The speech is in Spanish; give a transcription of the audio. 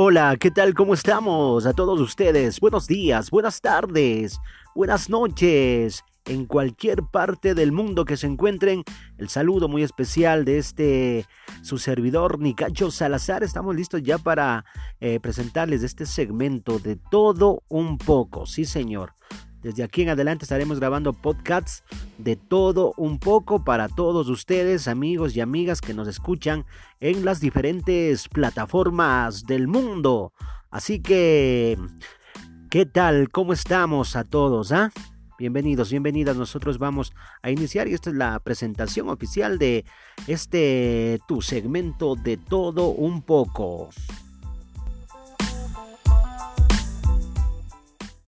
Hola, ¿qué tal? ¿Cómo estamos? A todos ustedes, buenos días, buenas tardes, buenas noches, en cualquier parte del mundo que se encuentren. El saludo muy especial de este su servidor Nicacho Salazar. Estamos listos ya para eh, presentarles este segmento de todo un poco. Sí, señor. Desde aquí en adelante estaremos grabando podcasts de todo un poco para todos ustedes, amigos y amigas que nos escuchan en las diferentes plataformas del mundo. Así que, ¿qué tal? ¿Cómo estamos a todos? Ah? Bienvenidos, bienvenidas. Nosotros vamos a iniciar y esta es la presentación oficial de este tu segmento de todo un poco.